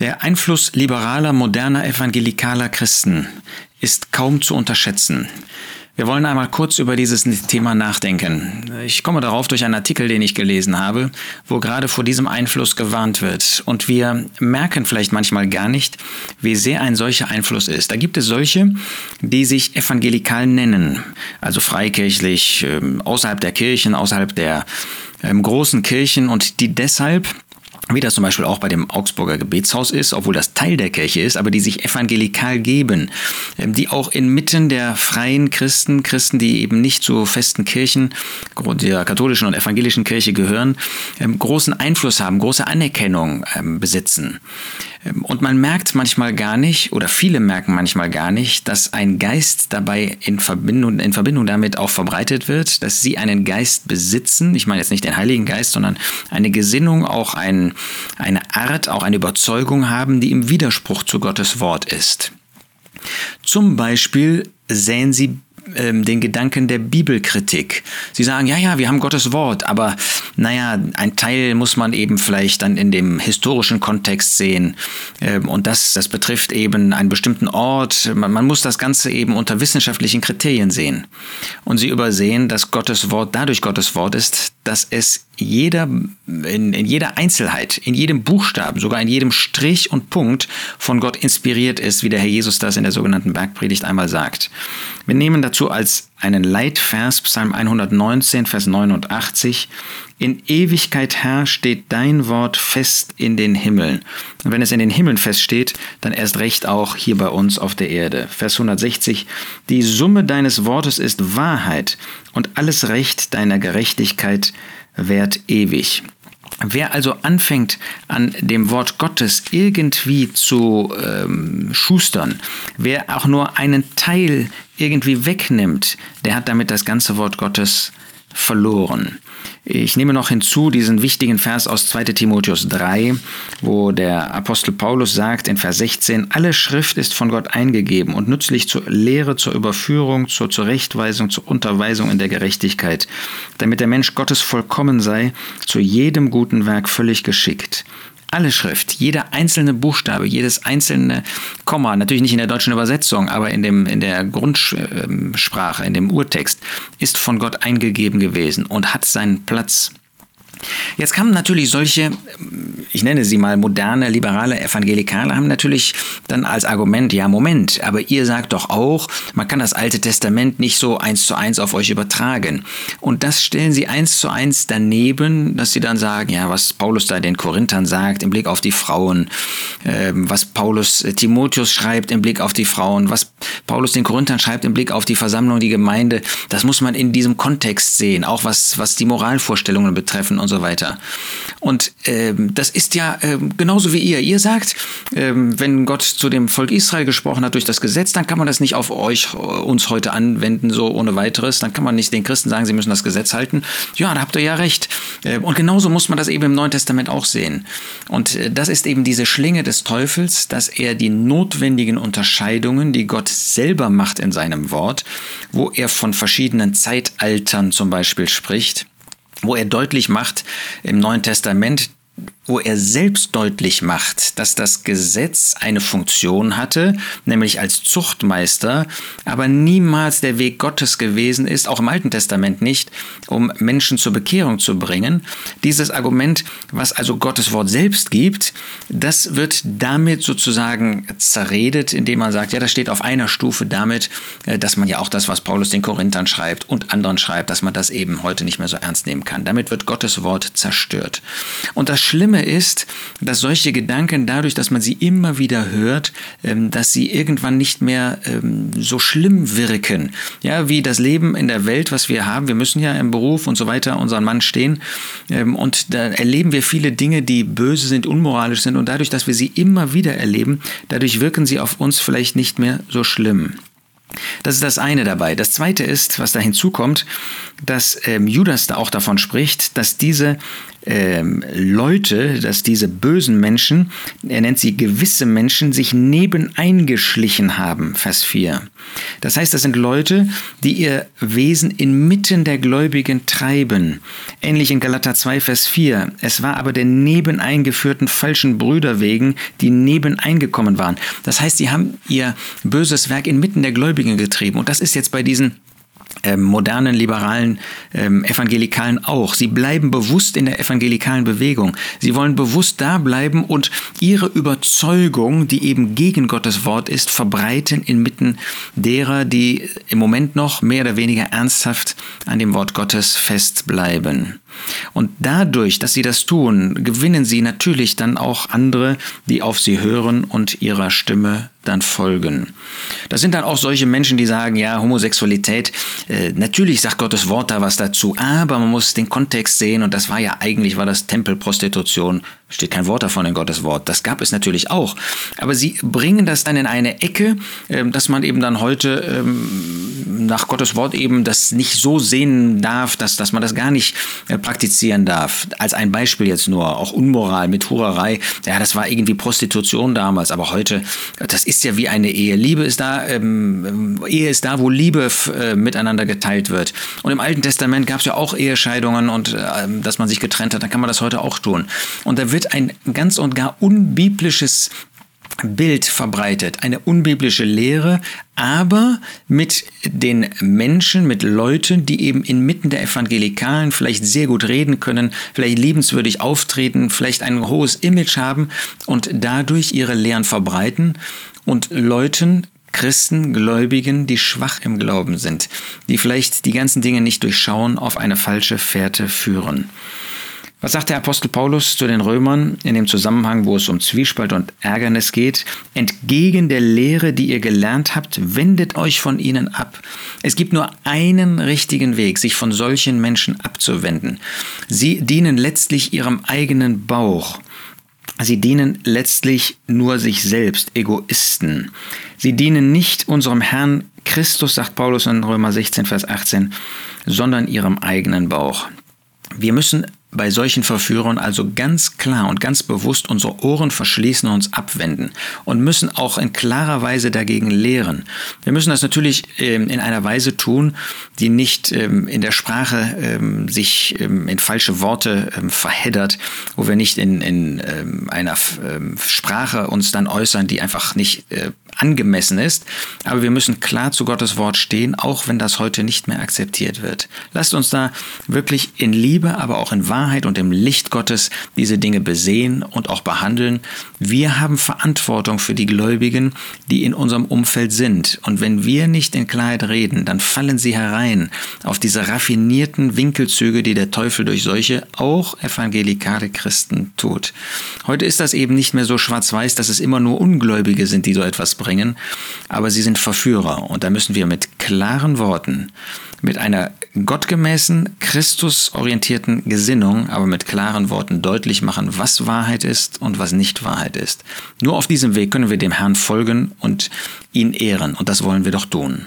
Der Einfluss liberaler, moderner, evangelikaler Christen ist kaum zu unterschätzen. Wir wollen einmal kurz über dieses Thema nachdenken. Ich komme darauf durch einen Artikel, den ich gelesen habe, wo gerade vor diesem Einfluss gewarnt wird. Und wir merken vielleicht manchmal gar nicht, wie sehr ein solcher Einfluss ist. Da gibt es solche, die sich evangelikal nennen, also freikirchlich, ähm, außerhalb der Kirchen, außerhalb der ähm, großen Kirchen und die deshalb wie das zum Beispiel auch bei dem Augsburger Gebetshaus ist, obwohl das Teil der Kirche ist, aber die sich evangelikal geben, ähm, die auch inmitten der freien Christen, Christen, die eben nicht zu festen Kirchen, der katholischen und evangelischen Kirche gehören, ähm, großen Einfluss haben, große Anerkennung ähm, besitzen. Und man merkt manchmal gar nicht, oder viele merken manchmal gar nicht, dass ein Geist dabei in Verbindung, in Verbindung damit auch verbreitet wird, dass sie einen Geist besitzen. Ich meine jetzt nicht den Heiligen Geist, sondern eine Gesinnung, auch ein, eine Art, auch eine Überzeugung haben, die im Widerspruch zu Gottes Wort ist. Zum Beispiel säen sie ähm, den Gedanken der Bibelkritik. Sie sagen, ja, ja, wir haben Gottes Wort, aber naja, ein Teil muss man eben vielleicht dann in dem historischen Kontext sehen. Ähm, und das, das betrifft eben einen bestimmten Ort. Man, man muss das Ganze eben unter wissenschaftlichen Kriterien sehen. Und sie übersehen, dass Gottes Wort dadurch Gottes Wort ist, dass es jeder, in, in jeder Einzelheit, in jedem Buchstaben, sogar in jedem Strich und Punkt von Gott inspiriert ist, wie der Herr Jesus das in der sogenannten Bergpredigt einmal sagt. Wir nehmen dazu als einen Leitvers Psalm 119, Vers 89. In Ewigkeit Herr steht dein Wort fest in den Himmeln. Und wenn es in den Himmeln feststeht, dann erst recht auch hier bei uns auf der Erde. Vers 160. Die Summe deines Wortes ist Wahrheit und alles Recht deiner Gerechtigkeit währt ewig. Wer also anfängt, an dem Wort Gottes irgendwie zu ähm, schustern, wer auch nur einen Teil irgendwie wegnimmt, der hat damit das ganze Wort Gottes verloren. Ich nehme noch hinzu diesen wichtigen Vers aus 2 Timotheus 3, wo der Apostel Paulus sagt in Vers 16, alle Schrift ist von Gott eingegeben und nützlich zur Lehre, zur Überführung, zur Zurechtweisung, zur Unterweisung in der Gerechtigkeit, damit der Mensch Gottes vollkommen sei, zu jedem guten Werk völlig geschickt. Alle Schrift, jeder einzelne Buchstabe, jedes einzelne Komma, natürlich nicht in der deutschen Übersetzung, aber in, dem, in der Grundsprache, in dem Urtext, ist von Gott eingegeben gewesen und hat seinen Platz Jetzt kamen natürlich solche, ich nenne sie mal moderne, liberale Evangelikale, haben natürlich dann als Argument, ja Moment, aber ihr sagt doch auch, man kann das Alte Testament nicht so eins zu eins auf euch übertragen. Und das stellen sie eins zu eins daneben, dass sie dann sagen, ja, was Paulus da den Korinthern sagt im Blick auf die Frauen, äh, was Paulus äh, Timotheus schreibt im Blick auf die Frauen, was Paulus den Korinthern schreibt im Blick auf die Versammlung, die Gemeinde, das muss man in diesem Kontext sehen, auch was, was die Moralvorstellungen betreffen und so weiter. Und ähm, das ist ja ähm, genauso wie ihr. Ihr sagt, ähm, wenn Gott zu dem Volk Israel gesprochen hat durch das Gesetz, dann kann man das nicht auf euch, äh, uns heute anwenden, so ohne weiteres. Dann kann man nicht den Christen sagen, sie müssen das Gesetz halten. Ja, da habt ihr ja recht. Äh, und genauso muss man das eben im Neuen Testament auch sehen. Und äh, das ist eben diese Schlinge des Teufels, dass er die notwendigen Unterscheidungen, die Gott selber macht in seinem Wort, wo er von verschiedenen Zeitaltern zum Beispiel spricht, wo er deutlich macht im Neuen Testament, wo er selbst deutlich macht, dass das Gesetz eine Funktion hatte, nämlich als Zuchtmeister, aber niemals der Weg Gottes gewesen ist, auch im Alten Testament nicht, um Menschen zur Bekehrung zu bringen. Dieses Argument, was also Gottes Wort selbst gibt, das wird damit sozusagen zerredet, indem man sagt, ja, das steht auf einer Stufe damit, äh, dass man ja auch das, was Paulus den Korinthern schreibt und anderen schreibt, dass man das eben heute nicht mehr so ernst nehmen kann. Damit wird Gottes Wort zerstört. Und das Schlimme Schlimme ist, dass solche Gedanken dadurch, dass man sie immer wieder hört, ähm, dass sie irgendwann nicht mehr ähm, so schlimm wirken. Ja, wie das Leben in der Welt, was wir haben. Wir müssen ja im Beruf und so weiter unseren Mann stehen. Ähm, und da erleben wir viele Dinge, die böse sind, unmoralisch sind. Und dadurch, dass wir sie immer wieder erleben, dadurch wirken sie auf uns vielleicht nicht mehr so schlimm. Das ist das eine dabei. Das zweite ist, was da hinzukommt, dass ähm, Judas da auch davon spricht, dass diese ähm, Leute, dass diese bösen Menschen, er nennt sie gewisse Menschen, sich nebeneingeschlichen haben, Vers 4. Das heißt, das sind Leute, die ihr Wesen inmitten der Gläubigen treiben. Ähnlich in Galater 2, Vers 4. Es war aber der nebeneingeführten falschen Brüder wegen, die nebeneingekommen waren. Das heißt, sie haben ihr böses Werk inmitten der Gläubigen getrieben. Und das ist jetzt bei diesen ähm, modernen liberalen ähm, Evangelikalen auch. Sie bleiben bewusst in der evangelikalen Bewegung. Sie wollen bewusst da bleiben und ihre Überzeugung, die eben gegen Gottes Wort ist, verbreiten inmitten derer, die im Moment noch mehr oder weniger ernsthaft an dem Wort Gottes festbleiben. Und dadurch, dass sie das tun, gewinnen sie natürlich dann auch andere, die auf sie hören und ihrer Stimme dann folgen. Das sind dann auch solche Menschen, die sagen, ja, Homosexualität, äh, natürlich sagt Gottes Wort da was dazu, aber man muss den Kontext sehen und das war ja eigentlich, war das Tempelprostitution, steht kein Wort davon in Gottes Wort. Das gab es natürlich auch. Aber sie bringen das dann in eine Ecke, äh, dass man eben dann heute ähm, nach Gottes Wort eben das nicht so sehen darf, dass, dass man das gar nicht äh, praktizieren darf. Als ein Beispiel jetzt nur, auch Unmoral mit Hurerei, ja, das war irgendwie Prostitution damals, aber heute, das ist ja wie eine Ehe. Liebe ist da, ähm, Ehe ist da, wo Liebe äh, miteinander geteilt wird. Und im Alten Testament gab es ja auch Ehescheidungen und äh, dass man sich getrennt hat, dann kann man das heute auch tun. Und da wird ein ganz und gar unbiblisches Bild verbreitet, eine unbiblische Lehre, aber mit den Menschen, mit Leuten, die eben inmitten der Evangelikalen vielleicht sehr gut reden können, vielleicht liebenswürdig auftreten, vielleicht ein hohes Image haben und dadurch ihre Lehren verbreiten und Leuten, Christen, Gläubigen, die schwach im Glauben sind, die vielleicht die ganzen Dinge nicht durchschauen, auf eine falsche Fährte führen. Was sagt der Apostel Paulus zu den Römern in dem Zusammenhang, wo es um Zwiespalt und Ärgernis geht? Entgegen der Lehre, die ihr gelernt habt, wendet euch von ihnen ab. Es gibt nur einen richtigen Weg, sich von solchen Menschen abzuwenden. Sie dienen letztlich ihrem eigenen Bauch. Sie dienen letztlich nur sich selbst, Egoisten. Sie dienen nicht unserem Herrn Christus, sagt Paulus in Römer 16, Vers 18, sondern ihrem eigenen Bauch. Wir müssen bei solchen Verführern also ganz klar und ganz bewusst unsere Ohren verschließen und uns abwenden und müssen auch in klarer Weise dagegen lehren. Wir müssen das natürlich ähm, in einer Weise tun, die nicht ähm, in der Sprache ähm, sich in falsche Worte verheddert, wo wir nicht in, in einer Sprache uns dann äußern, die einfach nicht äh, angemessen ist. Aber wir müssen klar zu Gottes Wort stehen, auch wenn das heute nicht mehr akzeptiert wird. Lasst uns da wirklich in Liebe, aber auch in Wahrheit und im Licht Gottes diese Dinge besehen und auch behandeln. Wir haben Verantwortung für die Gläubigen, die in unserem Umfeld sind. Und wenn wir nicht in Klarheit reden, dann fallen sie herein auf diese raffinierten Winkelzüge, die der Teufel durch solche auch evangelikale Christen tut. Heute ist das eben nicht mehr so schwarz-weiß, dass es immer nur Ungläubige sind, die so etwas bringen, aber sie sind Verführer und da müssen wir mit klaren Worten, mit einer gottgemäßen, Christusorientierten Gesinnung, aber mit klaren Worten deutlich machen, was Wahrheit ist und was nicht Wahrheit ist. Nur auf diesem Weg können wir dem Herrn folgen und ihn ehren und das wollen wir doch tun.